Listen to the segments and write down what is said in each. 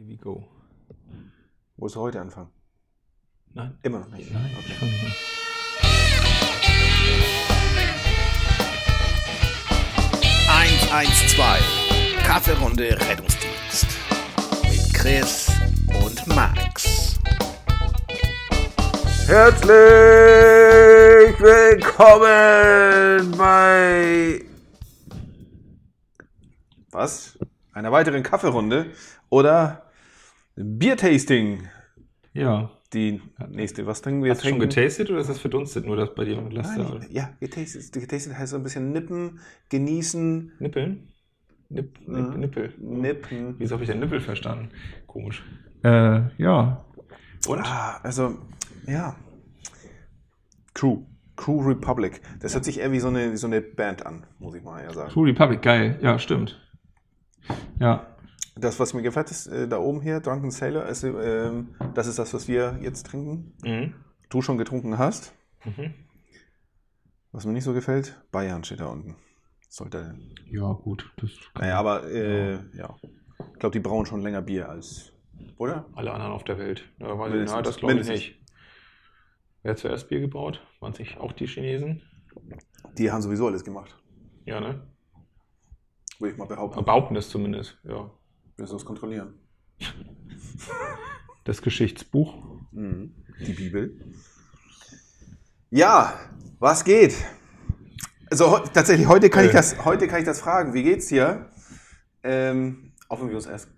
Here we go. Musst du heute anfangen? Nein. Immer noch nicht. Nein, Okay. fange nicht 112 Kaffeerunde Rettungsdienst mit Chris und Max. Herzlich willkommen bei was? Einer weiteren Kaffeerunde oder Biertasting. Ja. Die nächste. Was trinken wir Hast du schon getastet oder ist das verdunstet nur das bei dir mit Laster? Nein, ja, getastet. Getastet heißt so ein bisschen nippen, genießen, Nippeln? Nipp, Nipp, Mhm. Nippel. nippen. Wieso habe ich denn Nippel verstanden? Komisch. Äh, ja. Und? Ah, also, ja. Crew. Crew Republic. Das hört sich eher wie so eine, wie so eine Band an, muss ich mal ja sagen. True Republic, geil. Ja, stimmt. Ja. Das, was mir gefällt, ist äh, da oben hier, Drunken Sailor, ist, ähm, das ist das, was wir jetzt trinken. Mhm. Du schon getrunken hast. Mhm. Was mir nicht so gefällt, Bayern steht da unten. Sollte. Ja, gut. Naja, aber äh, ja. Ich glaube, die brauen schon länger Bier als. Oder? alle anderen auf der Welt. Ja, weiß ich, Mindestens. na, das glaube ich nicht. Wer hat zuerst Bier gebraut? Waren es nicht auch die Chinesen? Die haben sowieso alles gemacht. Ja, ne? Würde ich mal behaupten. Behaupten es zumindest, ja. Wir müssen es kontrollieren. Das Geschichtsbuch. Mhm. Die Bibel. Ja, was geht? Also tatsächlich, heute kann, ich Äh. das, heute kann ich das fragen. Wie geht's dir? Ähm, auch wenn wir uns erst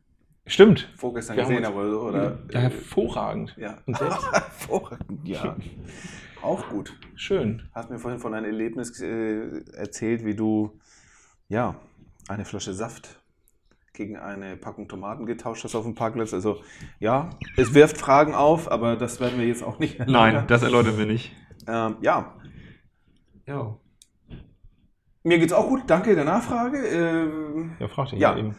Stimmt. vorgestern Wir gesehen haben. Oder, oder, Ja, hervorragend. ja. Und selbst? Hervorragend, ja. Auch gut. Schön. Hast mir vorhin von einem Erlebnis äh, erzählt, wie du ja eine Flasche Saft gegen eine Packung Tomaten getauscht hast auf dem Parkplatz. Also ja, es wirft Fragen auf, aber das werden wir jetzt auch nicht. Nein, das erläutern wir nicht. Ähm, ja, Ja. mir geht's auch gut. Danke der Nachfrage. Ähm, Ja, frag dich Ja. eben.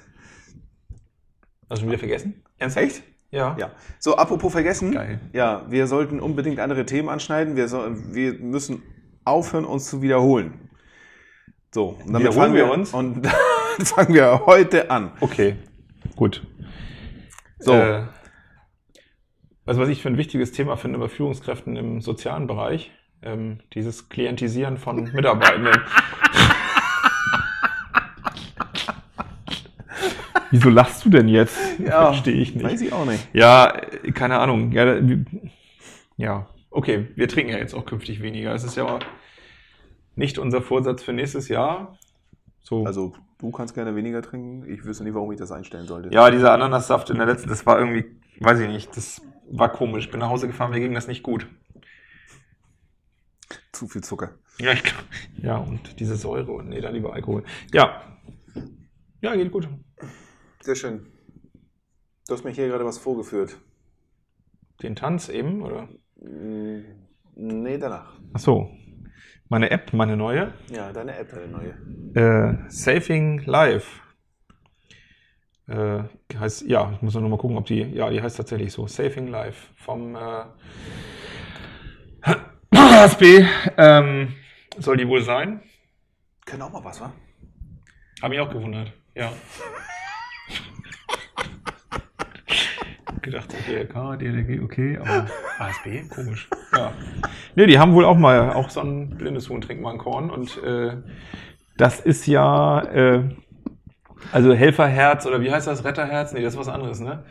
Hast du schon wieder vergessen? Ernsthaft? echt? Ja. Ja. So, apropos vergessen. Geil. Ja, wir sollten unbedingt andere Themen anschneiden. Wir, soll, wir müssen aufhören, uns zu wiederholen. So, und damit Wiederholen fangen wir uns? Und dann fangen wir heute an. Okay. Gut. So. Äh, also was ich für ein wichtiges Thema finde bei Führungskräften im sozialen Bereich, ähm, dieses Klientisieren von Mitarbeitenden. Wieso lachst du denn jetzt? Verstehe ich nicht. Weiß ich auch nicht. Ja, äh, keine Ahnung. Ja, ja, okay, wir trinken ja jetzt auch künftig weniger. Es ist ja nicht unser Vorsatz für nächstes Jahr. So. Also, du kannst gerne weniger trinken. Ich wüsste nicht, warum ich das einstellen sollte. ja, dieser Ananassaft in der letzten, das war irgendwie, weiß ich nicht, das war komisch. Ich bin nach Hause gefahren, mir ging das nicht gut. Zu viel Zucker. Ja, ich, glaub- ja und diese Säure und nee, dann lieber Alkohol. Ja. Ja, geht gut. Sehr schön. Du hast mir hier gerade was vorgeführt. Den Tanz eben, oder? Mm, Nee, danach. Ach so. Meine App, meine neue. Ja, deine App, deine neue. Äh, Saving Life. Äh, heißt, ja, ich muss noch mal gucken, ob die, ja, die heißt tatsächlich so. Saving Life vom äh, HSB. Ähm, soll die wohl sein? Können auch mal was, wa? Habe ich auch gewundert, ja. Gedacht, DLK, DLG, okay, aber ASB, komisch. Ja. Nee, die haben wohl auch mal, auch so ein blindes Huhn trinkt mal ein Korn und äh, das ist ja, äh, also Helferherz oder wie heißt das, Retterherz? Nee, das ist was anderes, ne?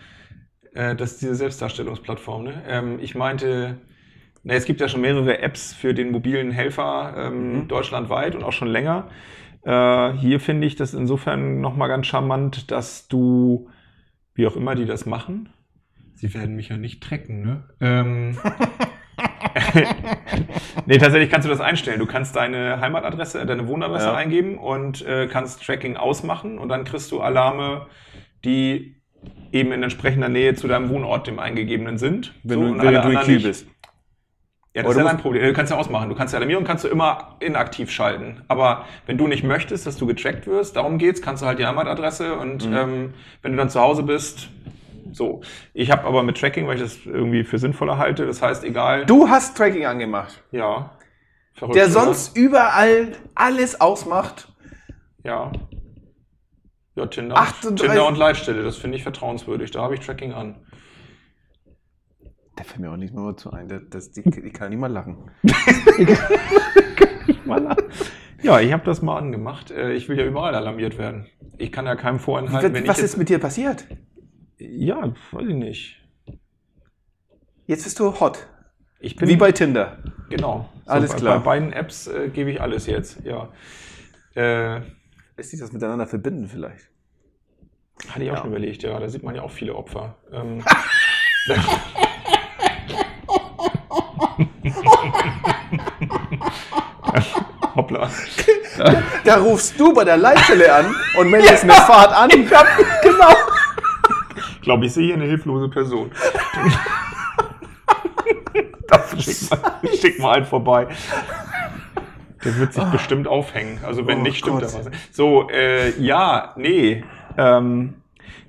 Äh, das ist diese Selbstdarstellungsplattform, ne? Ähm, ich meinte, na, es gibt ja schon mehrere Apps für den mobilen Helfer ähm, deutschlandweit und auch schon länger. Äh, hier finde ich das insofern nochmal ganz charmant, dass du, wie auch immer die das machen, sie werden mich ja nicht tracken, ne? Ähm, nee, tatsächlich kannst du das einstellen. Du kannst deine Heimatadresse, deine Wohnadresse Ja. eingeben und äh, kannst Tracking ausmachen und dann kriegst du Alarme, die eben in entsprechender Nähe zu deinem Wohnort, dem eingegebenen sind. Wenn So, du, wenn du in anderen Kiel nicht. bist. Ja, das ist ja dein Problem. Du kannst ja ausmachen. Du kannst ja Alarmierung kannst du immer inaktiv schalten. Aber wenn du nicht möchtest, dass du getrackt wirst, darum geht's, kannst du halt die Heimatadresse und Mhm. ähm, wenn du dann zu Hause bist, so. Ich habe aber mit Tracking, weil ich das irgendwie für sinnvoller halte. Das heißt, egal. Du hast Tracking angemacht. Ja. Verrückt, Der oder? sonst überall alles ausmacht. Ja. Ja, Tinder, 38. Tinder und Leitstelle, das finde ich vertrauenswürdig. Da habe ich Tracking an. Der fällt mir auch nicht mehr zu ein. Der, das, die, die kann nicht mal lachen. Ja, ich habe das mal angemacht. Äh, Ich will ja überall alarmiert werden. Ich kann ja keinem vorenthalten, wenn Was ich ist mit dir passiert? Ja, weiß ich nicht. Jetzt bist du hot. Ich bin Wie bei Tinder. genau. Alles bei, klar. Bei beiden Apps äh, gebe ich alles jetzt. Ja. Äh, Lässt sich das miteinander verbinden vielleicht? hatte ich auch Ja. schon überlegt. Ja, da sieht man ja auch viele Opfer. Ähm, Hoppla. Da rufst du bei der Leitstelle an und meldest eine Fahrt an. genau. Ich glaube, ich sehe hier eine hilflose Person. Schick mal, schick mal einen vorbei. Der wird sich bestimmt aufhängen. Also wenn Oh nicht, stimmt Gott. da was. So, äh, ja, nee. Ähm,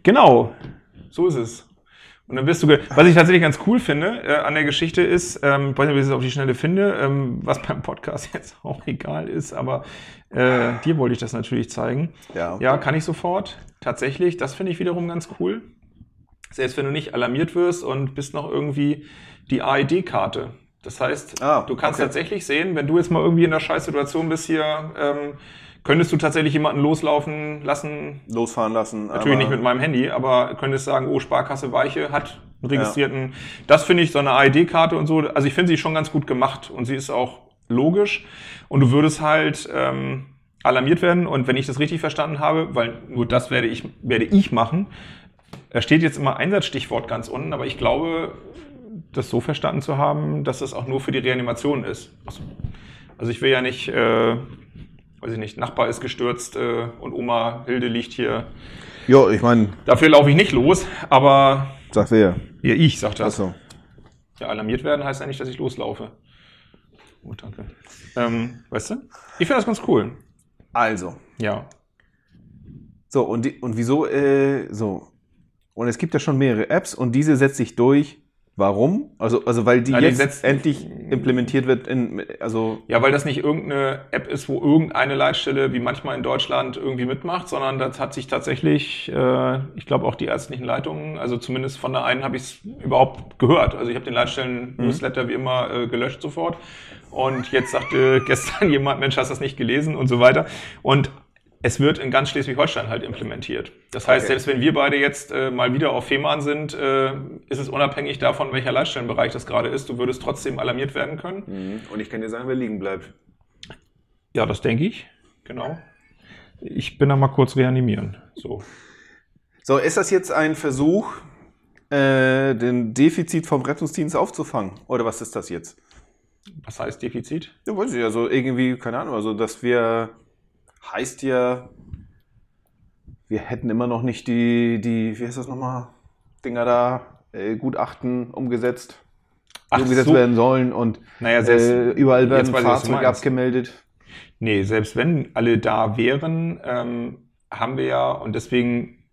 genau, so ist es. Und dann wirst du, was ich tatsächlich ganz cool finde äh, an der Geschichte ist, ähm, ich weiß nicht, ob ich es auf die Schnelle finde, ähm, was beim Podcast jetzt auch egal ist, aber äh, dir wollte ich das natürlich zeigen. Ja. Ja, kann ich sofort. Tatsächlich, das finde ich wiederum ganz cool. Selbst wenn du nicht alarmiert wirst und bist noch irgendwie die AED-Karte. Das heißt, Ah, du kannst okay. tatsächlich sehen, wenn du jetzt mal irgendwie in einer Scheißsituation bist hier, ähm, könntest du tatsächlich jemanden loslaufen lassen. Losfahren lassen. Natürlich nicht mit meinem Handy, aber könntest sagen, oh, Sparkasse Weiche hat einen registrierten. Das finde ich so eine AED-Karte und so. Also ich finde sie schon ganz gut gemacht und sie ist auch logisch. Und du würdest halt ähm, alarmiert werden. Und wenn ich das richtig verstanden habe, weil nur das werde ich, werde ich machen, da steht jetzt immer Einsatzstichwort ganz unten, aber ich glaube, das so verstanden zu haben, dass das auch nur für die Reanimation ist. Ach so. Also ich will ja nicht, äh, weiß ich nicht, Nachbar ist gestürzt äh, und Oma Hilde liegt hier. Ja, ich meine, Dafür laufe ich nicht los, aber sagt wer? ja, ich sag das. Achso. Ja, alarmiert werden heißt ja nicht, dass ich loslaufe. Oh, danke. Ähm, weißt du? Ich finde das ganz cool. Also. Ja. So, und, die, und wieso, äh, so. Und es gibt ja schon mehrere Apps und diese setzt sich durch. Warum? Also, also weil die die jetzt setzt- endlich implementiert wird in, also, Ja, weil das nicht irgendeine App ist, wo irgendeine Leitstelle wie manchmal in Deutschland irgendwie mitmacht, sondern das hat sich tatsächlich, äh, ich glaube auch die ärztlichen Leitungen, also zumindest von der einen habe ich es überhaupt gehört. Also ich habe den Leitstellen-Newsletter wie immer äh, gelöscht sofort. Und jetzt sagte gestern jemand, Mensch, hast du das nicht gelesen und so weiter. Und es wird in ganz Schleswig-Holstein halt implementiert. Das heißt, Okay. selbst wenn wir beide jetzt äh, mal wieder auf Fehmarn sind, äh, ist es unabhängig davon, welcher Leitstellenbereich das gerade ist. Du würdest trotzdem alarmiert werden können. und ich kann dir sagen, wer liegen bleibt. Ja, das denke ich. Genau. Ich bin da mal kurz reanimieren. So. So, ist das jetzt ein Versuch, äh, den Defizit vom Rettungsdienst aufzufangen? Oder was ist das jetzt? Was heißt Defizit? Ja, weiß ich, also irgendwie, keine Ahnung, also dass wir, heißt ja, wir hätten immer noch nicht die, die, wie heißt das nochmal, Dinger da, äh, Gutachten umgesetzt, Ach umgesetzt so. werden sollen und Naja, selbst, äh, überall werden Fahrzeuge abgemeldet. Nee, selbst wenn alle da wären, ähm, haben wir ja, und deswegen,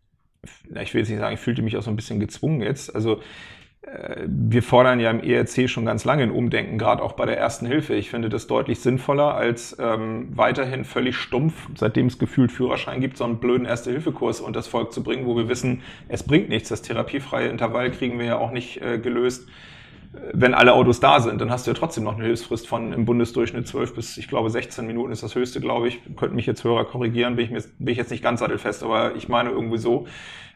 na, ich will jetzt nicht sagen, ich fühlte mich auch so ein bisschen gezwungen jetzt. Also wir fordern ja im ERC schon ganz lange ein Umdenken, gerade auch bei der ersten Hilfe. Ich finde das deutlich sinnvoller, als ähm, weiterhin völlig stumpf, seitdem es gefühlt Führerschein gibt, so einen blöden Erste-Hilfe-Kurs unter das Volk zu bringen, wo wir wissen, es bringt nichts. Das therapiefreie Intervall kriegen wir ja auch nicht äh, gelöst wenn alle Autos da sind, dann hast du ja trotzdem noch eine Hilfsfrist von im Bundesdurchschnitt 12 bis, ich glaube, 16 Minuten ist das höchste, glaube ich. Könnten mich jetzt Hörer korrigieren, bin ich, mir, bin ich jetzt nicht ganz sattelfest, aber ich meine irgendwie so.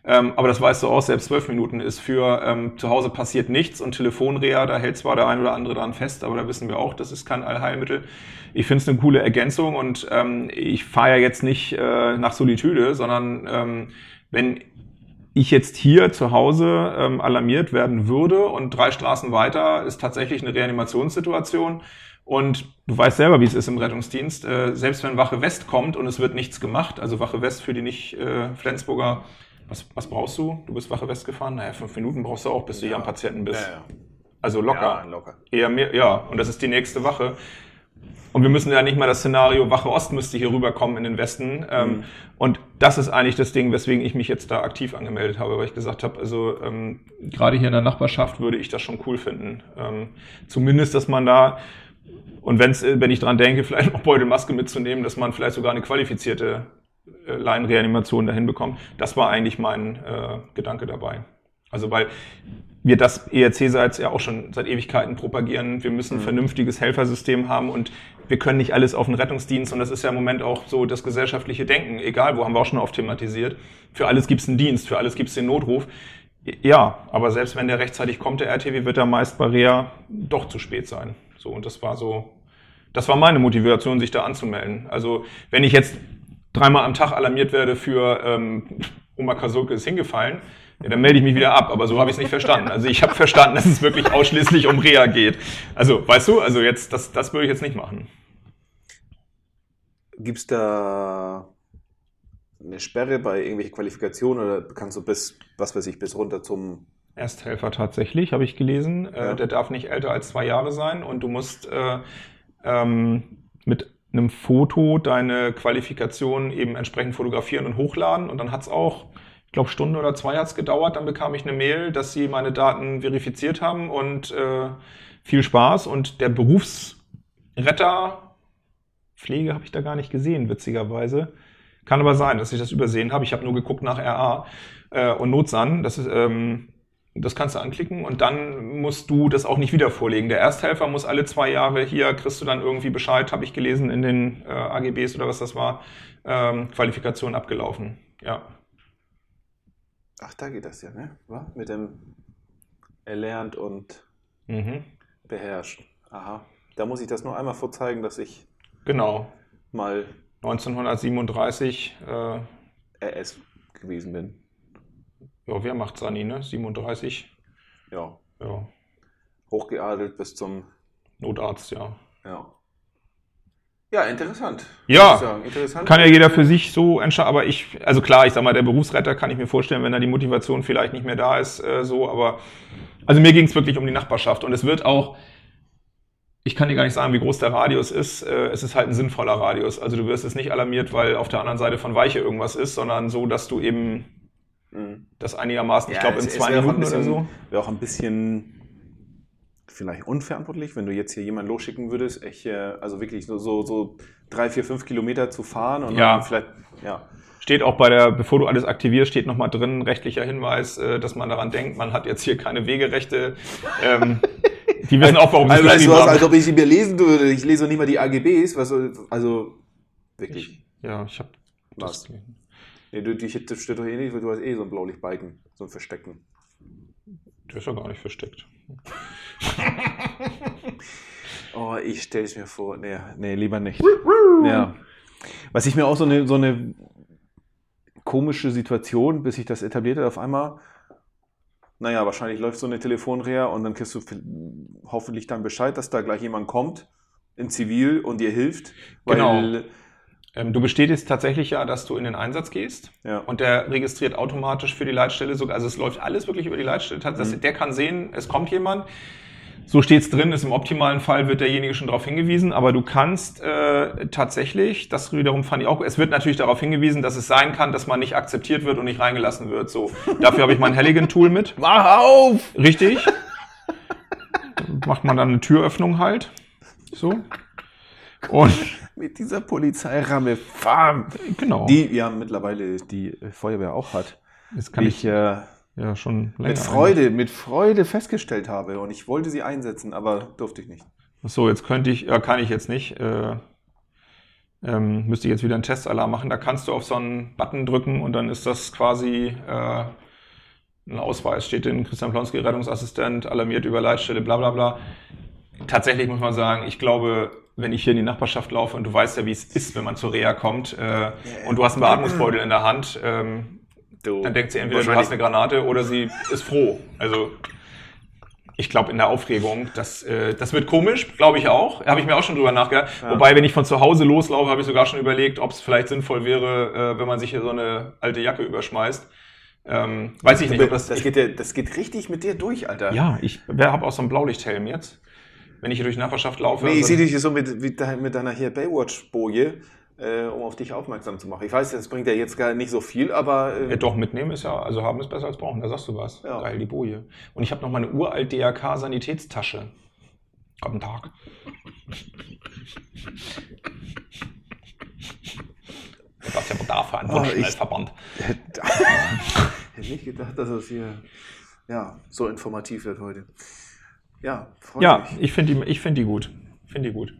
Ähm, aber das weißt du auch, selbst 12 Minuten ist für ähm, zu Hause passiert nichts und Telefonreha, da hält zwar der ein oder andere dran fest, aber da wissen wir auch, das ist kein Allheilmittel. Ich finde es eine coole Ergänzung und ähm, ich fahre ja jetzt nicht äh, nach Solitude, sondern ähm, wenn ich jetzt hier zu Hause ähm, alarmiert werden würde und drei Straßen weiter ist tatsächlich eine Reanimationssituation und du weißt selber, wie es ist im Rettungsdienst, äh, selbst wenn Wache West kommt und es wird nichts gemacht, also Wache West für die nicht äh, Flensburger, was, was brauchst du? Du bist Wache West gefahren? Naja, fünf Minuten brauchst du auch, bis du hier am Patienten bist. Also locker. Ja, locker. Eher mehr, ja, und das ist die nächste Wache. Und wir müssen ja nicht mal das Szenario, Wache Ost müsste hier rüberkommen in den Westen. Ähm, und das ist eigentlich das Ding, weswegen ich mich jetzt da aktiv angemeldet habe, weil ich gesagt habe, also ähm, gerade hier in der Nachbarschaft würde ich das schon cool finden. Ähm, zumindest, dass man da, und wenn's, äh, wenn ich dran denke, vielleicht noch Beutelmaske mitzunehmen, dass man vielleicht sogar eine qualifizierte äh, Laienreanimation dahin bekommen. Das war eigentlich mein äh, Gedanke dabei. Also weil wir das ERC-Seits ja auch schon seit Ewigkeiten propagieren. Wir müssen ein vernünftiges Helfersystem haben und wir können nicht alles auf den Rettungsdienst und das ist ja im Moment auch so das gesellschaftliche Denken. Egal, wo haben wir auch schon oft thematisiert. Für alles gibt es einen Dienst, für alles gibt es den Notruf. Ja, aber selbst wenn der rechtzeitig kommt, der RTW, wird er meist bei Rea doch zu spät sein. So, und das war so, das war meine Motivation, sich da anzumelden. Also, wenn ich jetzt dreimal am Tag alarmiert werde für ähm, Oma Kasulke ist hingefallen, ja, dann melde ich mich wieder ab. Aber so habe ich es nicht verstanden. Also ich habe verstanden, dass es wirklich ausschließlich um Reha geht. Also, weißt du, also jetzt, das, das würde ich jetzt nicht machen. Gibt es da eine Sperre bei irgendwelchen Qualifikationen oder kannst du bis, was weiß ich, bis runter zum. Ersthelfer tatsächlich, habe ich gelesen. Ja. Äh, der darf nicht älter als zwei Jahre sein und du musst äh, ähm, mit einem Foto deine Qualifikation eben entsprechend fotografieren und hochladen. Und dann hat es auch, glaube, Stunde oder zwei hat es gedauert. Dann bekam ich eine Mail, dass sie meine Daten verifiziert haben und äh, viel Spaß. Und der Berufsretter, Pflege habe ich da gar nicht gesehen, witzigerweise. Kann aber sein, dass ich das übersehen habe. Ich habe nur geguckt nach RA äh, und Notsan. Das ist, ähm, das kannst du anklicken und dann musst du das auch nicht wieder vorlegen. Der Ersthelfer muss alle zwei Jahre hier, kriegst du dann irgendwie Bescheid, habe ich gelesen in den äh, AGBs oder was das war, ähm, Qualifikation abgelaufen. Ja. Ach, da geht das ja, ne? Wa? Mit dem erlernt und Mhm. beherrscht. Aha. Da muss ich das nur einmal vorzeigen, dass ich Genau. mal 1937, äh, RS gewesen bin. ja, wer macht Sani, ne? 37, Ja. ja, Hochgeadelt bis zum. Notarzt, ja. Ja. Ja, interessant. Ja. ich interessant. Kann ja jeder für sich so entscheiden, aber ich, also klar, ich sag mal, der Berufsretter kann ich mir vorstellen, wenn da die Motivation vielleicht nicht mehr da ist, äh, so, aber also mir ging es wirklich um die Nachbarschaft und es wird auch, ich kann dir gar nicht sagen, wie groß der Radius ist, äh, es ist halt ein sinnvoller Radius. Also du wirst es nicht alarmiert, weil auf der anderen Seite von Weiche irgendwas ist, sondern so, dass du eben Mhm. das einigermaßen, ich Ja, glaube, in zwei Minuten oder bisschen- so. Wäre auch ein bisschen vielleicht unverantwortlich, wenn du jetzt hier jemanden losschicken würdest, echt, äh, also wirklich so, so, so drei, vier, fünf Kilometer zu fahren und Ja. dann vielleicht, ja. Steht auch bei der, bevor du alles aktivierst, steht nochmal drin, rechtlicher Hinweis, äh, dass man daran denkt, man hat jetzt hier keine Wegerechte. Ähm, die wissen auch, warum sie Also, es weißt du geschrieben was, haben. als ob ich sie mir lesen würde. Ich lese noch nicht mal die AGBs. Was also, wirklich. Ja, ich habe Was? Nee, du, die steht doch eh nicht, weil du hast eh so ein Blaulichtbalken, so ein Verstecken. Der ist ja gar nicht versteckt. Oh, ich stelle es mir vor. Nee, nee, lieber nicht. Ja. Was ich mir auch so eine, so eine komische Situation, bis sich das etabliert hat, auf einmal, naja, wahrscheinlich läuft so eine Telefonreha und dann kriegst du hoffentlich dann Bescheid, dass da gleich jemand kommt in Zivil und dir hilft. Weil, Genau. Ähm, du bestätigst tatsächlich ja, dass du in den Einsatz gehst Ja. und der registriert automatisch für die Leitstelle sogar. Also es läuft alles wirklich über die Leitstelle. Das, Mhm. Der kann sehen, es kommt jemand. So steht's drin, ist im optimalen Fall wird derjenige schon darauf hingewiesen, aber du kannst äh, tatsächlich, das wiederum fand ich auch, es wird natürlich darauf hingewiesen, dass es sein kann, dass man nicht akzeptiert wird und nicht reingelassen wird. So, dafür habe ich mein Halligan-Tool mit. Mach auf! Richtig. Macht man dann eine Türöffnung halt. So. Und Mit dieser Polizeiramme fahren. genau. Die ja mittlerweile die Feuerwehr auch hat. das kann ich ich äh, ja schon mit Freude, mit Freude festgestellt habe. Und ich wollte sie einsetzen, aber durfte ich nicht. So, jetzt könnte ich, ja, kann ich jetzt nicht. Äh, ähm, müsste ich jetzt wieder einen Testalarm machen. Da kannst du auf so einen Button drücken und dann ist das quasi äh, ein Ausweis. Steht in Christian Plonski, Rettungsassistent, alarmiert über Leitstelle, bla bla bla. Tatsächlich muss man sagen, ich glaube, wenn ich hier in die Nachbarschaft laufe und du weißt ja, wie es ist, wenn man zur Reha kommt äh, und du hast einen Beatmungsbeutel in der Hand, ähm, Du, dann denkt sie entweder, du hast eine Granate oder sie ist froh. Also ich glaube in der Aufregung, das, äh, das wird komisch, glaube ich auch. Habe ich mir auch schon drüber nachgedacht. Wobei, wenn ich von zu Hause loslaufe, habe ich sogar schon überlegt, ob es vielleicht sinnvoll wäre, äh, wenn man sich hier so eine alte Jacke überschmeißt. Ähm, weiß ich nicht, ob das... das, geht ja, das geht richtig mit dir durch, Alter. ja, ich habe auch so einen Blaulichthelm jetzt. Wenn ich hier durch die Nachbarschaft laufe. Nee, ich sehe dich hier so mit, mit, dein- mit deiner hier Baywatch-Boje, äh, um auf dich aufmerksam zu machen. Ich weiß, das bringt ja jetzt gar nicht so viel, aber äh, Ja, doch, mitnehmen ist ja, also haben ist besser als brauchen, da sagst du was. Ja. Geil, die Boje. Und ich habe noch meine uralt DRK-Sanitätstasche. Guten Tag. Das ist ja Bedarf für einen Oh, ich- Wunschschnellverband. Hätte nicht gedacht, dass es hier ja, so informativ wird heute. Ja, Ja, mich. ich finde die, ich find die gut. Finde die gut.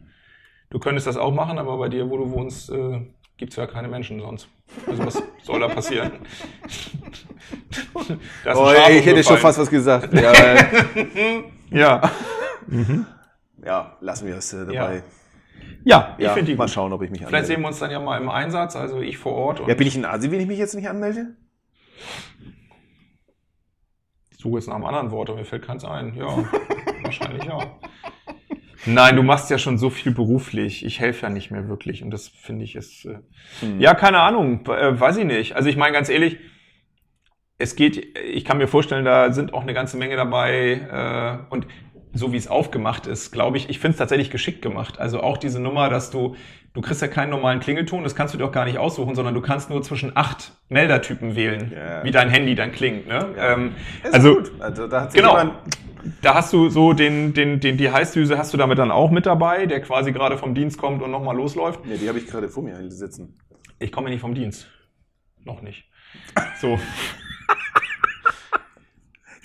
Du könntest das auch machen, aber bei dir, wo du wohnst, äh, gibt es ja keine Menschen sonst. Also was soll da passieren? Da Oh, ey, ich hätte schon fast was gesagt. Ja, Ja, ja lassen wir es äh, dabei. ja ich finde die mal gut. schauen, ob ich mich Vielleicht anmelde. sehen wir uns dann ja mal im Einsatz, also ich vor Ort. Ja, bin ich ein Asi, wenn ich mich jetzt nicht anmelde? ich suche jetzt nach einem anderen Wort, aber mir fällt keins ein. Ja, wahrscheinlich ja. Nein, du machst ja schon so viel beruflich. Ich helfe ja nicht mehr wirklich und das finde ich ist. Äh, Hm. Ja, keine Ahnung, äh, weiß ich nicht. Also ich meine ganz ehrlich, es geht, ich kann mir vorstellen, da sind auch eine ganze Menge dabei äh, und so wie es aufgemacht ist, glaube ich, ich finde es tatsächlich geschickt gemacht. Also auch diese Nummer, dass du, du kriegst ja keinen normalen Klingelton, das kannst du dir auch gar nicht aussuchen, sondern du kannst nur zwischen acht Meldertypen wählen, Ja. wie dein Handy dann klingt. Ne? Ja. Ähm, Ist also gut. also da hat sich genau. jemand, da hast du so den, den, den, die Heißdüse hast du damit dann auch mit dabei, der quasi gerade vom Dienst kommt und nochmal losläuft. nee, die habe ich gerade vor mir sitzen. Ich komme nicht vom Dienst. Noch nicht. So.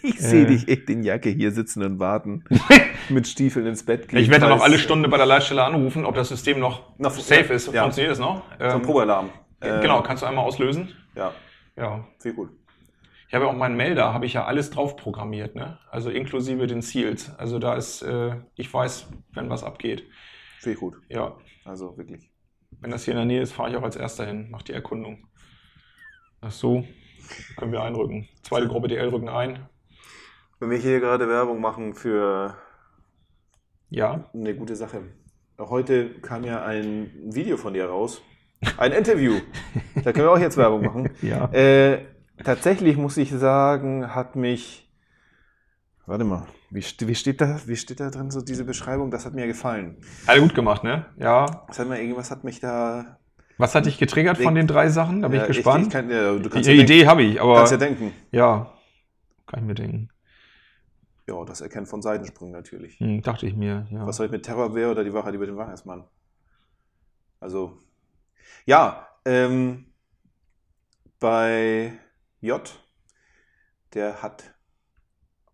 Ich Äh. sehe dich echt in Jacke hier sitzen und warten. mit Stiefeln ins Bett gehen. Ich werde dann noch alle Stunde bei der Leitstelle anrufen, ob das System noch, Noch- safe ist. ja. Funktioniert das noch? So ein Ähm, Probealarm. Äh, genau, kannst du einmal auslösen? Ja, Ja. viel gut. Ich habe ja auch meinen Melder, habe ich ja alles drauf programmiert, ne? Also inklusive den Seals. Also da ist, äh, ich weiß, wenn was abgeht. Viel gut. Ja. Also wirklich. Wenn das hier in der Nähe ist, fahre ich auch als erster hin, mach die Erkundung. Ach so, können wir einrücken. Zweite Gruppe DL rücken ein. Wenn wir hier gerade Werbung machen für Ja. eine gute Sache. Heute kam ja ein Video von dir raus. Ein Interview. da können wir auch jetzt Werbung machen. Ja. Äh, tatsächlich muss ich sagen, hat mich. Warte mal, wie, wie, steht da, wie steht da drin so diese Beschreibung? Das hat mir gefallen. Alle gut gemacht, ne? Ja. Das hat mir, irgendwas hat mich da. Was hat dich getriggert von den drei Sachen? Da bin Ja, ich gespannt. Ich, kann, ja, Die ja Idee habe ich, aber kannst ja denken. ja, kann ich mir denken. Ja, das Erkennen von Seitensprüngen natürlich. Hm, dachte ich mir, ja. Was soll ich mit Terrorwehr oder die Wahrheit über den Wahrheitsmann? Also, ja, ähm, bei J, der hat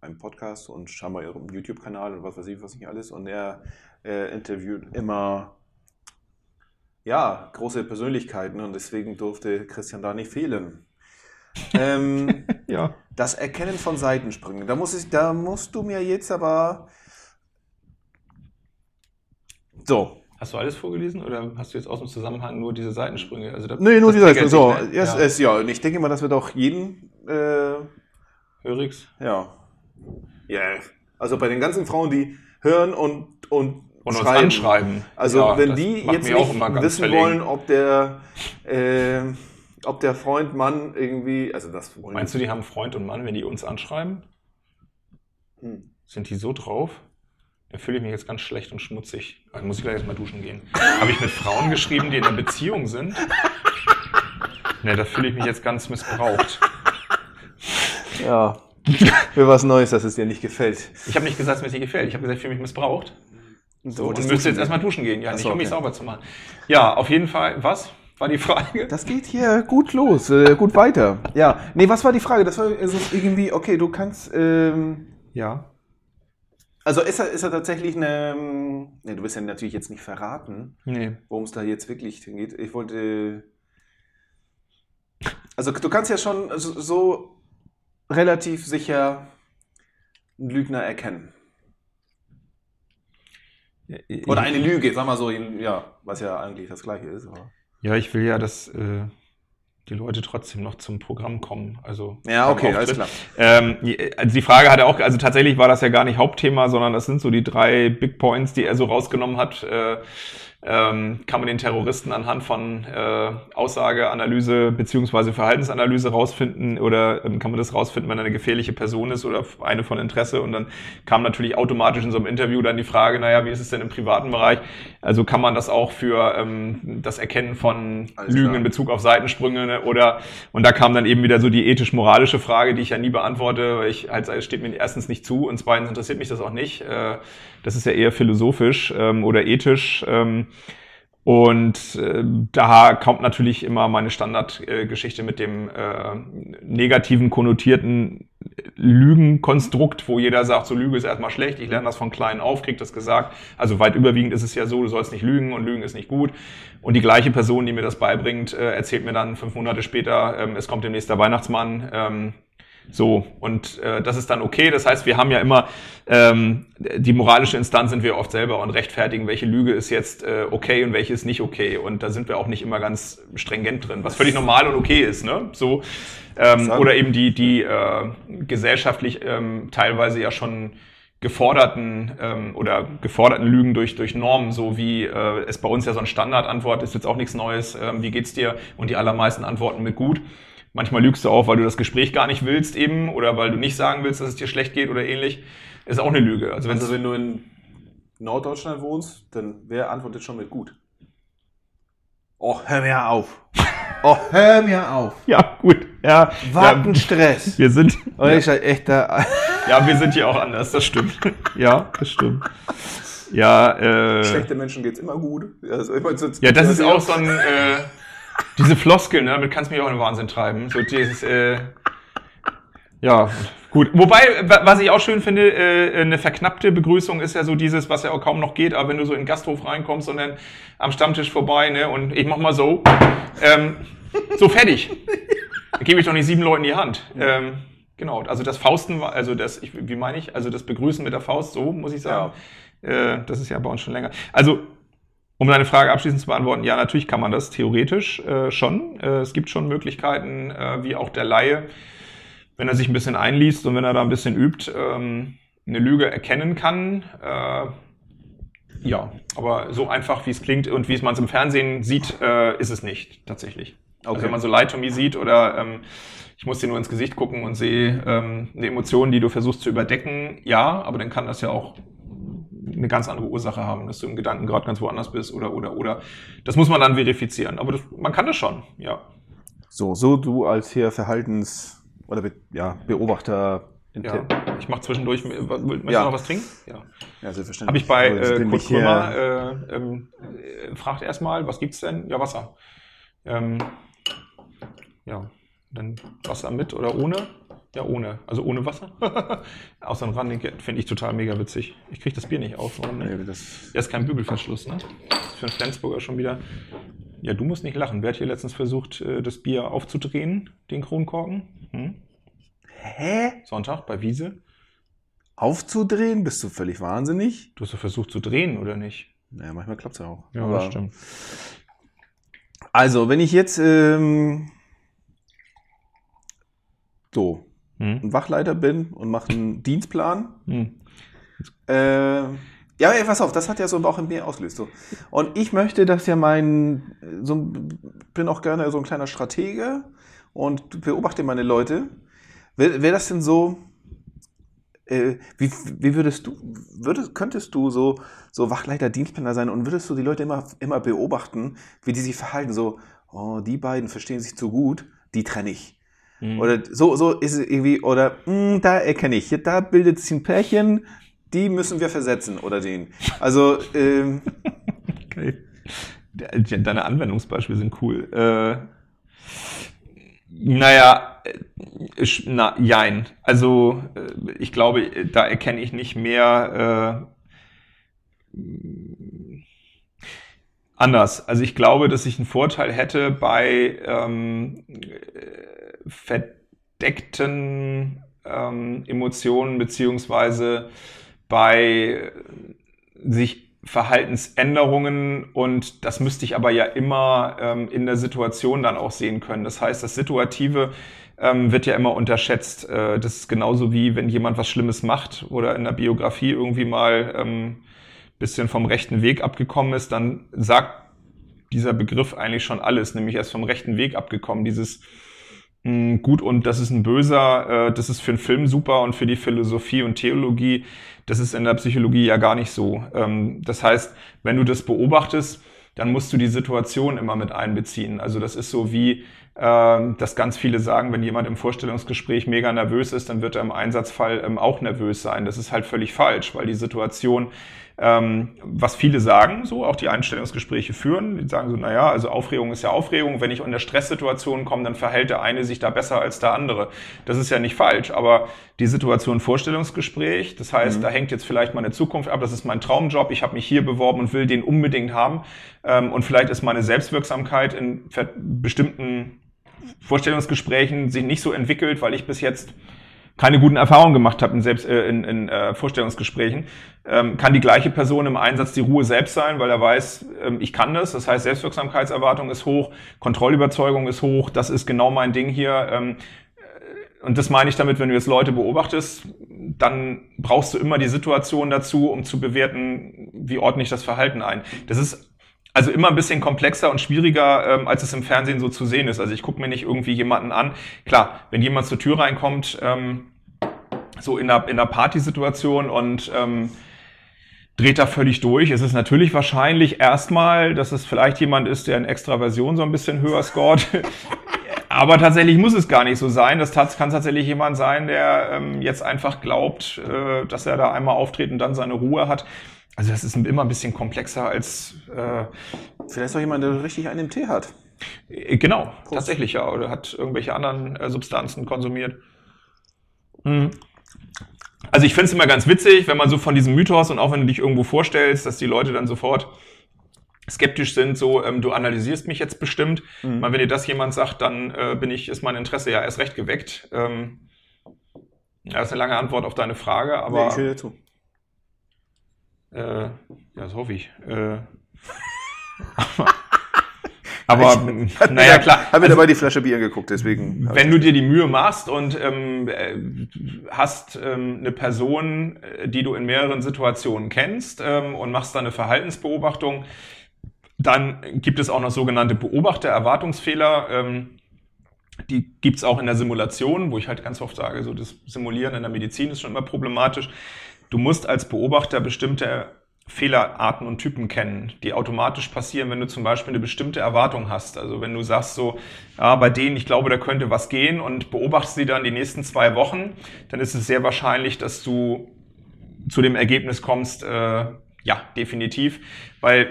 einen Podcast und scheinbar ihren YouTube-Kanal und was weiß ich, was nicht alles. Und er äh, interviewt immer, ja, große Persönlichkeiten und deswegen durfte Christian da nicht fehlen. ähm, ja. das Erkennen von Seitensprüngen. Da, muss ich, da musst du mir jetzt aber. So. Hast du alles vorgelesen oder hast du jetzt aus dem Zusammenhang nur diese Seitensprünge? Also da, Nee, nur dieser. triggert So, ne? es, ja. es, ja, und ich denke mal, das wird auch jeden. Äh, Hörig's. ja. Ja. Also bei den ganzen Frauen, die hören und, und, Und uns schreiben. anschreiben. Also Ja, wenn die jetzt nicht wissen verlegen. wollen, ob der, äh, ob der Freund Mann irgendwie, also das wollen Meinst du, die haben Freund und Mann, wenn die uns anschreiben? Hm. Sind die so drauf? Da fühle ich mich jetzt ganz schlecht und schmutzig. Also muss ich gleich erstmal duschen gehen. Habe ich mit Frauen geschrieben, die in einer Beziehung sind? Ne, da fühle ich mich jetzt ganz missbraucht. Ja. Für was Neues, dass es dir nicht gefällt. Ich habe nicht gesagt, dass mir das nicht gefällt. Ich habe gesagt, ich fühle mich missbraucht. So, und müsste jetzt erstmal duschen gehen, ja, Ach nicht um mich okay. sauber zu machen. Ja, auf jeden Fall. Was war die Frage? Das geht hier gut los, äh, gut weiter. Ja, nee, was war die Frage? Das war irgendwie, okay, du kannst, ähm, Ja. Also ist er, ist er tatsächlich eine, nee, du wirst ja natürlich jetzt nicht verraten, Nee. worum es da jetzt wirklich hingeht. Ich wollte, also du kannst ja schon so, so relativ sicher einen Lügner erkennen. Oder eine Lüge, sag mal so, ja, was ja eigentlich das Gleiche ist. Aber. Ja, ich will ja, dass äh, die Leute trotzdem noch zum Programm kommen. Also Ja, okay, alles klar. Ähm, die- also die Frage hatte auch, also tatsächlich war das ja gar nicht Hauptthema, sondern das sind so die drei Big Points, die er so rausgenommen hat. Äh, ähm, kann man den Terroristen anhand von äh, Aussageanalyse beziehungsweise Verhaltensanalyse rausfinden oder ähm, kann man das rausfinden, wenn er eine gefährliche Person ist oder eine von Interesse? Und dann kam natürlich automatisch in so einem Interview dann die Frage, naja, wie ist es denn im privaten Bereich? Also kann man das auch für ähm, das Erkennen von Alles Lügen klar. in Bezug auf Seitensprünge ne? oder und da kam dann eben wieder so die ethisch-moralische Frage, die ich ja nie beantworte, weil ich halt es steht mir erstens nicht zu und zweitens interessiert mich das auch nicht. Äh, das ist ja eher philosophisch ähm, oder ethisch. Ähm, Und äh, da kommt natürlich immer meine Standardgeschichte mit dem äh, negativen konnotierten Lügenkonstrukt, wo jeder sagt, so Lüge ist erstmal schlecht, ich lerne das von klein auf, krieg das gesagt. Also weit überwiegend ist es ja so, du sollst nicht lügen und Lügen ist nicht gut. Und die gleiche Person, die mir das beibringt, äh, erzählt mir dann fünf Monate später, ähm, es kommt demnächst der Weihnachtsmann. So, und äh, das ist dann okay. Das heißt, wir haben ja immer ähm, die moralische Instanz sind wir oft selber und rechtfertigen, welche Lüge ist jetzt äh, okay und welche ist nicht okay. Und da sind wir auch nicht immer ganz stringent drin, was völlig normal und okay ist, ne? So. Ähm, oder eben die, die äh, gesellschaftlich ähm, teilweise ja schon geforderten ähm, oder geforderten Lügen durch, durch Normen, so wie äh, es bei uns ja so ein Standardantwort ist jetzt auch nichts Neues, ähm, wie geht's dir? Und die allermeisten antworten mit gut. Manchmal lügst du auch, weil du das Gespräch gar nicht willst eben oder weil du nicht sagen willst, dass es dir schlecht geht oder ähnlich. Ist auch eine Lüge. Also, also wenn du in Norddeutschland wohnst, dann wer antwortet schon mit gut? Oh, hör mir auf. Oh, hör mir auf. Ja, gut. Ja, Was ein Stress. wir sind, Oh, ich halt echt da. ja, wir sind hier auch anders, das stimmt. Ja, das stimmt. Ja, äh, Schlechte Menschen geht's immer gut. Also, meine, ja, das ist auch so ein, äh, diese Floskeln, ne, damit kannst du mich auch in den Wahnsinn treiben. So dieses, äh, ja, gut. Wobei, wa- was ich auch schön finde, äh, eine verknappte Begrüßung ist ja so dieses, was ja auch kaum noch geht, aber wenn du so in den Gasthof reinkommst und dann am Stammtisch vorbei, ne, und ich mach mal so, ähm, so fertig. Da gebe ich doch nicht sieben Leuten die Hand. Ähm, genau, also das Fausten, also das, ich, wie meine ich, also das Begrüßen mit der Faust, so muss ich sagen. Äh, das ist ja bei uns schon länger. Also, um deine Frage abschließend zu beantworten, ja, natürlich kann man das theoretisch äh, schon. Äh, es gibt schon Möglichkeiten, äh, wie auch der Laie, wenn er sich ein bisschen einliest und wenn er da ein bisschen übt, ähm, eine Lüge erkennen kann. Äh, ja, aber so einfach, wie es klingt und wie es man es im Fernsehen sieht, äh, ist es nicht tatsächlich. Also Okay. wenn man so Lie to Me sieht oder ähm, ich muss dir nur ins Gesicht gucken und sehe ähm, eine Emotion, die du versuchst zu überdecken, ja, aber dann kann das ja auch eine ganz andere Ursache haben, dass du im Gedanken gerade ganz woanders bist oder oder oder. Das muss man dann verifizieren. Aber das, man kann das schon, ja. So, so du als hier Verhaltens- oder Be ja, Beobachter. ja. Ich mache zwischendurch. Möchtest Ja. du noch was trinken? Ja. ja selbstverständlich. Habe ich bei Also, äh, Kurt Krömer, äh, ähm, äh, fragt erstmal, was gibt's denn? Ja, Wasser. Ähm, ja, dann Wasser mit oder ohne? Ja, ohne. Also ohne Wasser. Außer ein Randing finde ich total mega witzig. Ich kriege das Bier nicht auf. Warum nicht? Nee, das, Ja, ist kein Bügelverschluss, ne? Das für einen Flensburger schon wieder. Ja, du musst nicht lachen. Wer hat hier letztens versucht, äh, das Bier aufzudrehen, den Kronkorken? Hm? hä? Sonntag bei Wiese? Aufzudrehen? Bist du völlig wahnsinnig? Du hast doch versucht zu drehen, oder nicht? Naja, manchmal klappt's ja auch. stimmt. Also, wenn ich jetzt ähm, so Hm? ein Wachleiter bin und mache einen Dienstplan, Hm. Äh, ja, ey, pass auf, das hat ja so auch in mir ausgelöst. So. Und ich möchte, dass ja mein, so, bin auch gerne so ein kleiner Stratege und beobachte meine Leute. Wäre wär das denn so, äh, wie, wie würdest du, würdest, könntest du so, so Wachleiter, Dienstplaner sein und würdest du die Leute immer, immer beobachten, wie die sich verhalten? So, oh, die beiden verstehen sich zu gut, die trenne ich. Hm. Oder so, so ist es irgendwie, oder "Hm, da erkenne ich, da bildet sich ein Pärchen, die müssen wir versetzen oder den. Also, ähm, Okay. De- Deine Anwendungsbeispiele sind cool. Äh, naja, äh, na, jein. Also, äh, ich glaube, da erkenne ich nicht mehr äh, anders. Also, ich glaube, dass ich einen Vorteil hätte bei ähm, äh, verdeckten ähm, Emotionen beziehungsweise bei sich Verhaltensänderungen und das müsste ich aber ja immer ähm, in der Situation dann auch sehen können. Das heißt, das Situative ähm, wird ja immer unterschätzt. Äh, das ist genauso wie wenn jemand was Schlimmes macht oder in der Biografie irgendwie mal ähm, bisschen vom rechten Weg abgekommen ist, dann sagt dieser Begriff eigentlich schon alles, nämlich er ist vom rechten Weg abgekommen. Dieses mh, gut und das ist ein böser, äh, das ist für einen Film super und für die Philosophie und Theologie, das ist in der Psychologie ja gar nicht so. Ähm, das heißt, wenn du das beobachtest, dann musst du die Situation immer mit einbeziehen. Also das ist so wie, ähm, dass ganz viele sagen, wenn jemand im Vorstellungsgespräch mega nervös ist, dann wird er im Einsatzfall ähm, auch nervös sein. Das ist halt völlig falsch, weil die Situation ähm, was viele sagen, so auch die Einstellungsgespräche führen, die sagen so, naja, also Aufregung ist ja Aufregung, wenn ich in der Stresssituation komme, dann verhält der eine sich da besser als der andere. Das ist ja nicht falsch, aber die Situation Vorstellungsgespräch, das heißt, mhm. da hängt jetzt vielleicht meine Zukunft ab, das ist mein Traumjob, ich habe mich hier beworben und will den unbedingt haben ähm, und vielleicht ist meine Selbstwirksamkeit in bestimmten Vorstellungsgesprächen sich nicht so entwickelt, weil ich bis jetzt keine guten Erfahrungen gemacht habe in, selbst, äh, in, in äh, Vorstellungsgesprächen, ähm, kann die gleiche Person im Einsatz die Ruhe selbst sein, weil er weiß, ähm, ich kann das. Das heißt, Selbstwirksamkeitserwartung ist hoch, Kontrollüberzeugung ist hoch, das ist genau mein Ding hier. Ähm, und das meine ich damit, wenn du jetzt Leute beobachtest, dann brauchst du immer die Situation dazu, um zu bewerten, wie ordne ich das Verhalten ein. Das ist also immer ein bisschen komplexer und schwieriger, ähm, als es im Fernsehen so zu sehen ist. Also ich gucke mir nicht irgendwie jemanden an. Klar, wenn jemand zur Tür reinkommt, ähm, so in einer, in einer Partysituation und ähm, dreht da völlig durch. Es ist natürlich wahrscheinlich erstmal, dass es vielleicht jemand ist, der in Extraversion so ein bisschen höher scored. Aber tatsächlich muss es gar nicht so sein. Das kann tatsächlich jemand sein, der ähm, jetzt einfach glaubt, äh, dass er da einmal auftritt und dann seine Ruhe hat. Also das ist immer ein bisschen komplexer als... Äh, Vielleicht auch jemand, der richtig einen im Tee hat. Äh, genau, Prost. tatsächlich ja. Oder hat irgendwelche anderen äh, Substanzen konsumiert. Hm. Also ich finde es immer ganz witzig, wenn man so von diesem Mythos und auch wenn du dich irgendwo vorstellst, dass die Leute dann sofort skeptisch sind, so ähm, du analysierst mich jetzt bestimmt. Mhm. Mal wenn dir das jemand sagt, dann äh, bin ich, ist mein Interesse ja erst recht geweckt. Ähm, ja, das ist eine lange Antwort auf deine Frage, aber. Nee, ich höre zu. Äh, ja, das hoffe ich. Äh, aber naja, klar. Hab mir also, dabei die Flasche Bier geguckt, deswegen. Wenn du dir die Mühe machst und ähm, äh, hast ähm, eine Person, äh, die du in mehreren Situationen kennst ähm, und machst da eine Verhaltensbeobachtung, dann gibt es auch noch sogenannte Beobachter-Erwartungsfehler. Ähm, die gibt's auch in der Simulation, wo ich halt ganz oft sage, so das Simulieren in der Medizin ist schon immer problematisch. Du musst als Beobachter bestimmte Fehlerarten und Typen kennen, die automatisch passieren, wenn du zum Beispiel eine bestimmte Erwartung hast. Also wenn du sagst so, ja, bei denen, ich glaube, da könnte was gehen und beobachtest sie dann die nächsten zwei Wochen, dann ist es sehr wahrscheinlich, dass du zu dem Ergebnis kommst, äh, ja, definitiv, weil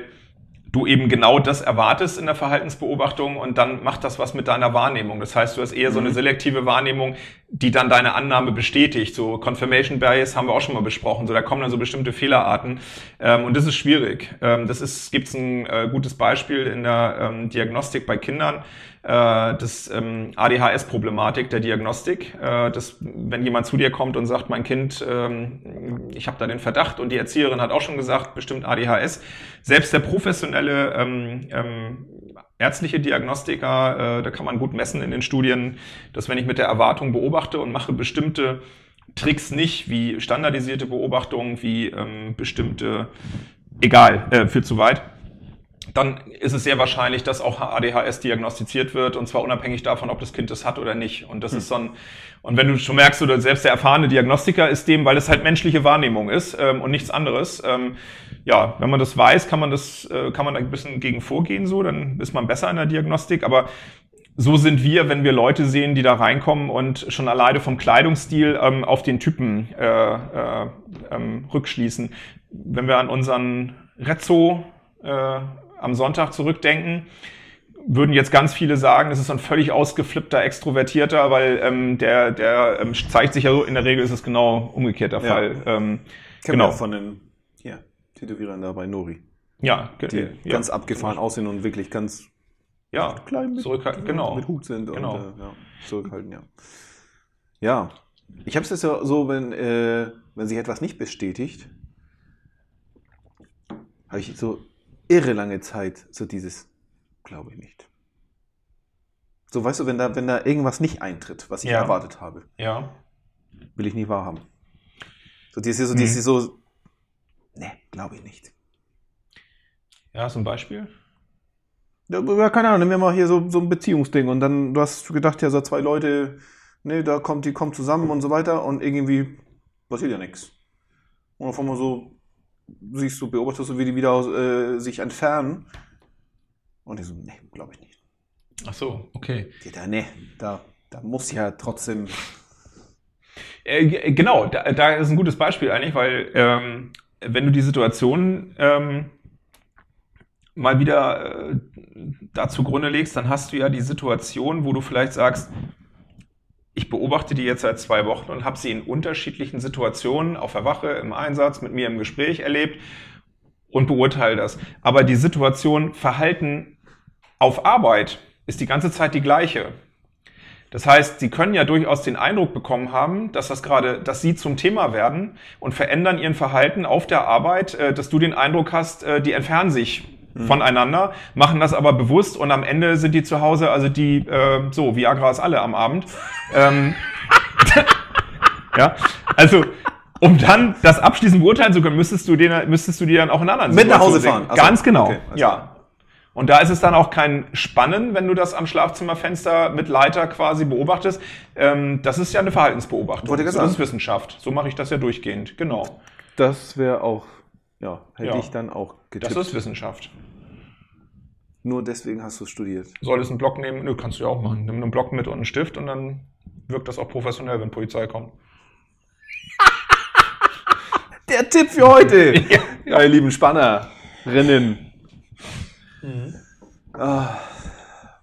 du eben genau das erwartest in der Verhaltensbeobachtung und dann macht das was mit deiner Wahrnehmung. Das heißt, du hast eher so eine mhm. selektive Wahrnehmung, die dann deine Annahme bestätigt. So Confirmation Bias haben wir auch schon mal besprochen. So da kommen dann so bestimmte Fehlerarten ähm, und das ist schwierig. Ähm, das ist gibt's ein äh, gutes Beispiel in der ähm, Diagnostik bei Kindern das ähm, ADHS-Problematik der Diagnostik. Äh, dass, wenn jemand zu dir kommt und sagt, mein Kind, ähm, ich habe da den Verdacht und die Erzieherin hat auch schon gesagt, bestimmt ADHS. Selbst der professionelle ähm, ähm, ärztliche Diagnostiker, äh, da kann man gut messen in den Studien, dass wenn ich mit der Erwartung beobachte und mache bestimmte Tricks nicht, wie standardisierte Beobachtungen, wie ähm, bestimmte, egal, äh, viel zu weit, dann ist es sehr wahrscheinlich, dass auch ADHS diagnostiziert wird und zwar unabhängig davon, ob das Kind das hat oder nicht. Und das hm. ist so ein, und wenn du schon merkst, du selbst der erfahrene Diagnostiker ist dem, weil es halt menschliche Wahrnehmung ist ähm, und nichts anderes. Ähm, ja, wenn man das weiß, kann man das, äh, kann man da ein bisschen gegen vorgehen, so, dann ist man besser in der Diagnostik. Aber so sind wir, wenn wir Leute sehen, die da reinkommen und schon alleine vom Kleidungsstil ähm, auf den Typen äh, äh, ähm, rückschließen. Wenn wir an unseren Rezzo äh, am Sonntag zurückdenken, würden jetzt ganz viele sagen, das ist ein völlig ausgeflippter, extrovertierter, weil ähm, der, der ähm, zeigt sich ja so, in der Regel ist es genau umgekehrt der ja. Fall. Ähm, genau. von den ja, Tätowierern da bei Nori. Ja, die ja. ganz abgefahren aussehen und wirklich ganz ja, klein mit, genau. mit Hut sind genau. und äh, ja, zurückhalten, ja. Ja, ich habe es jetzt ja so, wenn, äh, wenn sich etwas nicht bestätigt, habe ich so irre lange Zeit so dieses, glaube ich nicht. So, weißt du, wenn da, wenn da irgendwas nicht eintritt, was ich ja. erwartet habe, ja. will ich nie wahrhaben. So, die ist so, die ist mhm. so, ne, glaube ich nicht. Ja, so ein Beispiel? Ja, keine Ahnung, nehmen wir mal hier so, so ein Beziehungsding und dann, du hast gedacht, ja, so zwei Leute, ne, da kommt, die kommen zusammen und so weiter und irgendwie passiert ja nichts. Und auf einmal so, siehst du, beobachtest du, wie die wieder äh, sich entfernen. Und ich so, nee, glaube ich nicht. Ach so, okay. Ja, da, ne, da, da muss ja trotzdem. Äh, g- genau, da, da ist ein gutes Beispiel eigentlich, weil ähm, wenn du die Situation ähm, mal wieder äh, da zugrunde legst, dann hast du ja die Situation, wo du vielleicht sagst, ich beobachte die jetzt seit zwei Wochen und habe sie in unterschiedlichen Situationen auf der Wache, im Einsatz, mit mir im Gespräch erlebt und beurteile das. Aber die Situation Verhalten auf Arbeit ist die ganze Zeit die gleiche. Das heißt, sie können ja durchaus den Eindruck bekommen haben, dass das gerade, dass sie zum Thema werden und verändern ihren Verhalten auf der Arbeit, äh, dass du den Eindruck hast, äh, die entfernen sich voneinander, machen das aber bewusst und am Ende sind die zu Hause, also die, äh, so, Viagra ist alle am Abend. Ähm, ja, also, um dann das abschließend beurteilen zu können, müsstest du, den, müsstest du die dann auch in anderen Mit nach Hause fahren. sehen. Ach so, Ganz genau, okay, also- ja. Und da ist es dann auch kein Spannen, wenn du das am Schlafzimmerfenster mit Leiter quasi beobachtest. Ähm, das ist ja eine Verhaltensbeobachtung. Wollte das ist. Wissenschaft. So mache ich das ja durchgehend. Genau. Das wäre auch, ja, hätte Ja. ich dann auch Das getippt. ist Wissenschaft. Nur deswegen hast du es studiert. Solltest einen Block nehmen? Nö, kannst du ja auch machen. Nimm einen Block mit und einen Stift und dann wirkt das auch professionell, wenn Polizei kommt. Der Tipp für heute. ja. ihr lieben Spannerinnen. Ah,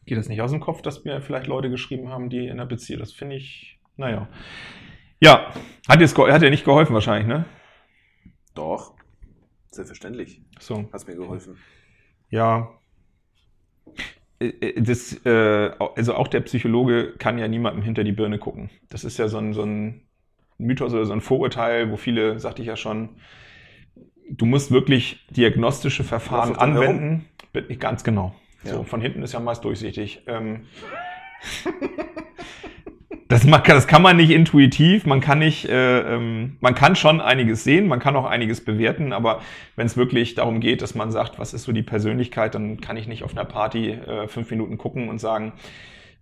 Geht das nicht aus dem Kopf, dass mir vielleicht Leute geschrieben haben, die in der Beziehung, das finde ich, naja. Ja, hat dir, hat dir nicht geholfen wahrscheinlich, ne? doch. Selbstverständlich. So. Hast mir geholfen. Ja. Äh, äh, Das, äh, also auch der Psychologe kann ja niemandem hinter die Birne gucken. Das ist ja so ein, so ein Mythos oder so ein Vorurteil, wo viele, sagte ich ja schon, du musst wirklich diagnostische Verfahren herum. anwenden. Bi- Ganz genau. So, Ja. von hinten ist ja meist durchsichtig. Ähm, das, man kann, das kann man nicht intuitiv, man kann nicht, äh, ähm, man kann schon einiges sehen, man kann auch einiges bewerten, aber wenn es wirklich darum geht, dass man sagt, was ist so die Persönlichkeit, dann kann ich nicht auf einer Party äh, fünf Minuten gucken und sagen,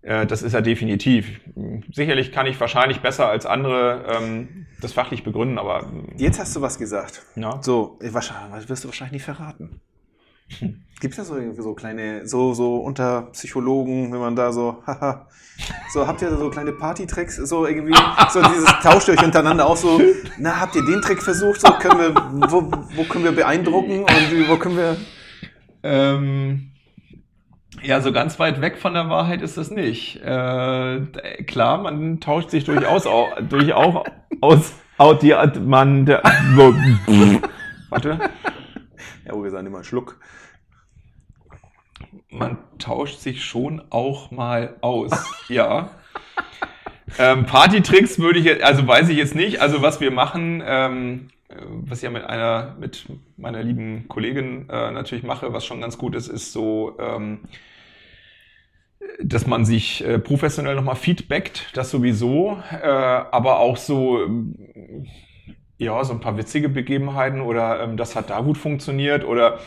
äh, das ist er definitiv. Sicherlich kann ich wahrscheinlich besser als andere ähm, das fachlich begründen, aber Jetzt hast du was gesagt. ja. So, wahrscheinlich, wirst du wahrscheinlich nicht verraten. Gibt es da so, so kleine, so, so unter Psychologen, wenn man da so, haha, so habt ihr da so kleine Party-Tricks, so irgendwie, so dieses tauscht ihr euch untereinander auch so, na, habt ihr den Trick versucht, so können wir, wo, wo können wir beeindrucken und wo können wir, Ähm, ja, so ganz weit weg von der Wahrheit ist das nicht. Äh, klar, man tauscht sich durchaus au, durchaus aus, aus die, man, der, warte, ja, wo wir sagen immer einen Schluck. Man tauscht sich schon auch mal aus, ja. Ähm, Partytricks würde ich jetzt, also weiß ich jetzt nicht. Also was wir machen, ähm, äh, was ich ja mit einer, mit meiner lieben Kollegin äh, natürlich mache, was schon ganz gut ist, ist so, ähm, dass man sich äh, professionell nochmal feedbackt, das sowieso, äh, aber auch so, ähm, ja, so ein paar witzige Begebenheiten oder ähm, das hat da gut funktioniert oder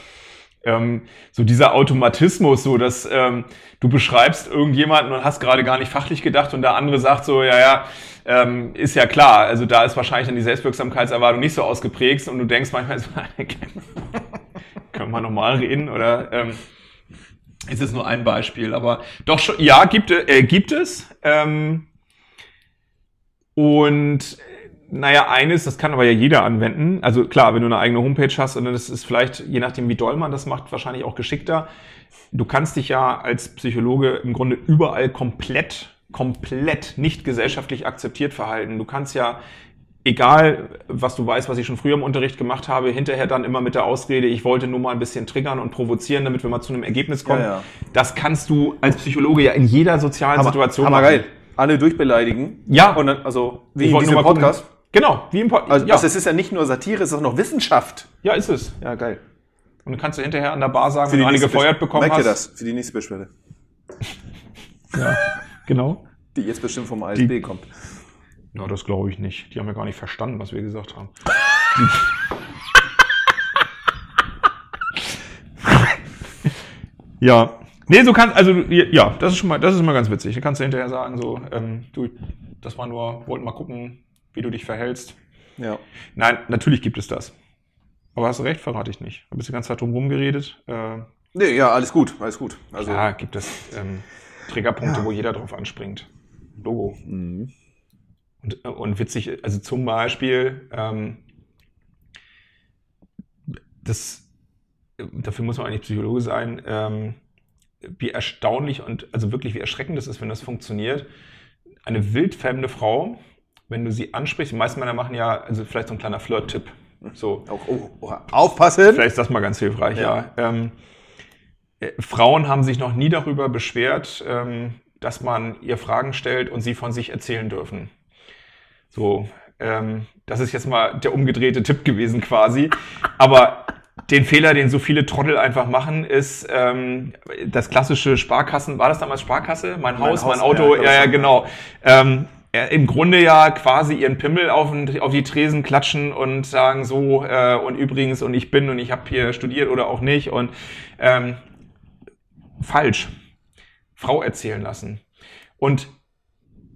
ähm, so dieser Automatismus, so dass ähm, du beschreibst irgendjemanden und hast gerade gar nicht fachlich gedacht und der andere sagt so, ja, ja, ähm, ist ja klar, also da ist wahrscheinlich dann die Selbstwirksamkeitserwartung nicht so ausgeprägt und du denkst manchmal so, können wir nochmal reden oder ähm, ist es nur ein Beispiel, aber doch schon, ja, gibt, es- äh, gibt es. Ähm, und naja, eines, das kann aber ja jeder anwenden. Also klar, wenn du eine eigene Homepage hast, und das ist vielleicht, je nachdem wie doll man das macht, wahrscheinlich auch geschickter. Du kannst dich ja als Psychologe im Grunde überall komplett, komplett nicht gesellschaftlich akzeptiert verhalten. Du kannst ja, egal was du weißt, was ich schon früher im Unterricht gemacht habe, hinterher dann immer mit der Ausrede, ich wollte nur mal ein bisschen triggern und provozieren, damit wir mal zu einem Ergebnis kommen. Ja, ja. Das kannst du als Psychologe ja in jeder sozialen Situation aber machen. geil. Alle durchbeleidigen. Ja. Und dann, also, wie in diesem mal gucken. Genau, wie im Podcast. Also, ja. also, es ist ja nicht nur Satire, es ist auch noch Wissenschaft. ja, ist es. Ja, geil. Und dann kannst du hinterher an der Bar sagen, wenn du eine gefeuert Besch- bekommen Merkt ihr hast. das für die nächste Beschwerde, Ja, genau. die jetzt bestimmt vom ASB kommt. Ja, das glaube ich nicht. Die haben ja gar nicht verstanden, was wir gesagt haben. ja. Nee, so kannst, also, ja, das ist schon mal, das ist immer ganz witzig. Da kannst du hinterher sagen, so, ähm, du, das war nur, wollten mal gucken, wie du dich verhältst. Ja. Nein, natürlich gibt es das. Aber hast du recht, verrate ich nicht. Ein bisschen die ganze Zeit drum rumgeredet. Äh, Nee, ja, alles gut, alles gut. Also, ja, gibt es. Ähm, Triggerpunkte, Ja. wo jeder drauf anspringt. Logo. Mhm. Und, und witzig, also zum Beispiel, ähm, das, dafür muss man eigentlich Psychologe sein, ähm, wie erstaunlich und also wirklich wie erschreckend das ist, wenn das funktioniert. Eine wildfremde Frau, wenn du sie ansprichst, die meisten Männer machen ja, also vielleicht so ein kleiner Flirt-Tipp. So, Auch, oh, oh, aufpassen! Vielleicht ist das mal ganz hilfreich, ja. Ja. Ähm, äh, Frauen haben sich noch nie darüber beschwert, ähm, dass man ihr Fragen stellt und sie von sich erzählen dürfen. So, ähm, das ist jetzt mal der umgedrehte Tipp gewesen quasi. Aber den Fehler, den so viele Trottel einfach machen, ist ähm, das klassische Sparkassen. War das damals Sparkasse? Mein, Haus, Haus, mein Auto. ja, Ja, genau. Ähm, Im Grunde ja quasi ihren Pimmel auf, auf die Tresen klatschen und sagen so äh, und übrigens und ich bin und ich habe hier studiert oder auch nicht und ähm, falsch. Frau erzählen lassen. Und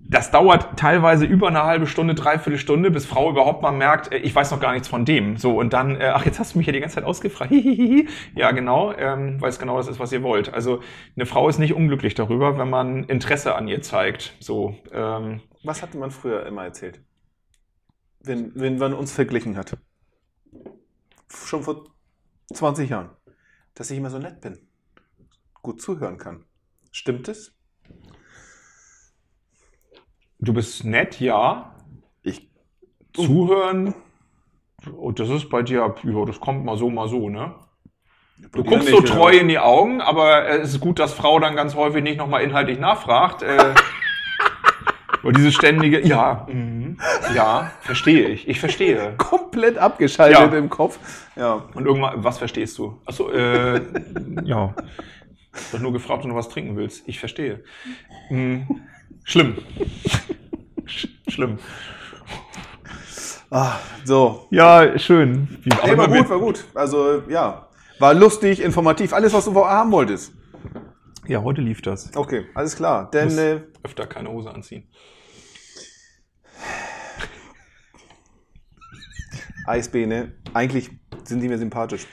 das dauert teilweise über eine halbe Stunde, dreiviertel Stunde, bis Frau überhaupt mal merkt, äh, ich weiß noch gar nichts von dem. So, und dann, äh, ach, jetzt hast du mich ja die ganze Zeit ausgefragt. Hihihihi. ja, genau, ähm, weil es genau das ist, was ihr wollt. Also eine Frau ist nicht unglücklich darüber, wenn man Interesse an ihr zeigt. So, ähm, Was hatte man früher immer erzählt? Wenn, wenn man uns verglichen hat. Schon vor 20 Jahren. Dass ich immer so nett bin. Gut zuhören kann. Stimmt es? Du bist nett, ja. Ich. Zuhören, und das ist bei dir, ja, das kommt mal so, mal so, ne? Du guckst so nicht, treu oder? in die Augen, aber äh, es ist gut, dass Frau dann ganz häufig nicht nochmal inhaltlich nachfragt. Äh, und dieses ständige, ja, mhm, ja, verstehe ich, ich verstehe. Komplett abgeschaltet Ja. im Kopf. Ja. Und irgendwann, was verstehst du? Achso, äh, ja. Ich hab nur gefragt, ob du was trinken willst. Ich verstehe. Hm, schlimm. Sch schlimm. Ah, so. Ja, schön. Wie, Nee, war gut, war gut. Also, ja. War lustig, informativ. Alles, was du vorher haben wolltest. Ja, heute lief das. Okay, alles klar. Denn, Muss äh, öfter keine Hose anziehen. Eisbeine, eigentlich sind die mir sympathisch.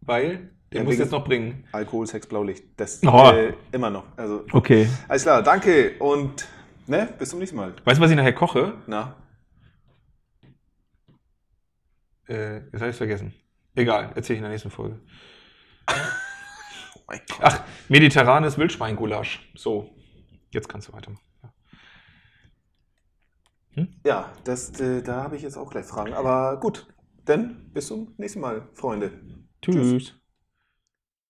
Weil, den Ja, wegen- jetzt noch bringen. Alkohol, Sex, Blaulicht. Das Oh. äh, immer noch. Also, Okay. alles klar, danke und ne, bis zum nächsten Mal. Weißt du, was ich nachher koche? Na, Äh, jetzt habe ich vergessen. Egal, erzähle ich in der nächsten Folge. oh mein Gott. Ach, mediterranes Wildschweingulasch. So, jetzt kannst du weitermachen. Ja. Ja, das, äh, da habe ich jetzt auch gleich Fragen. Aber gut, dann bis zum nächsten Mal, Freunde. Tschüss.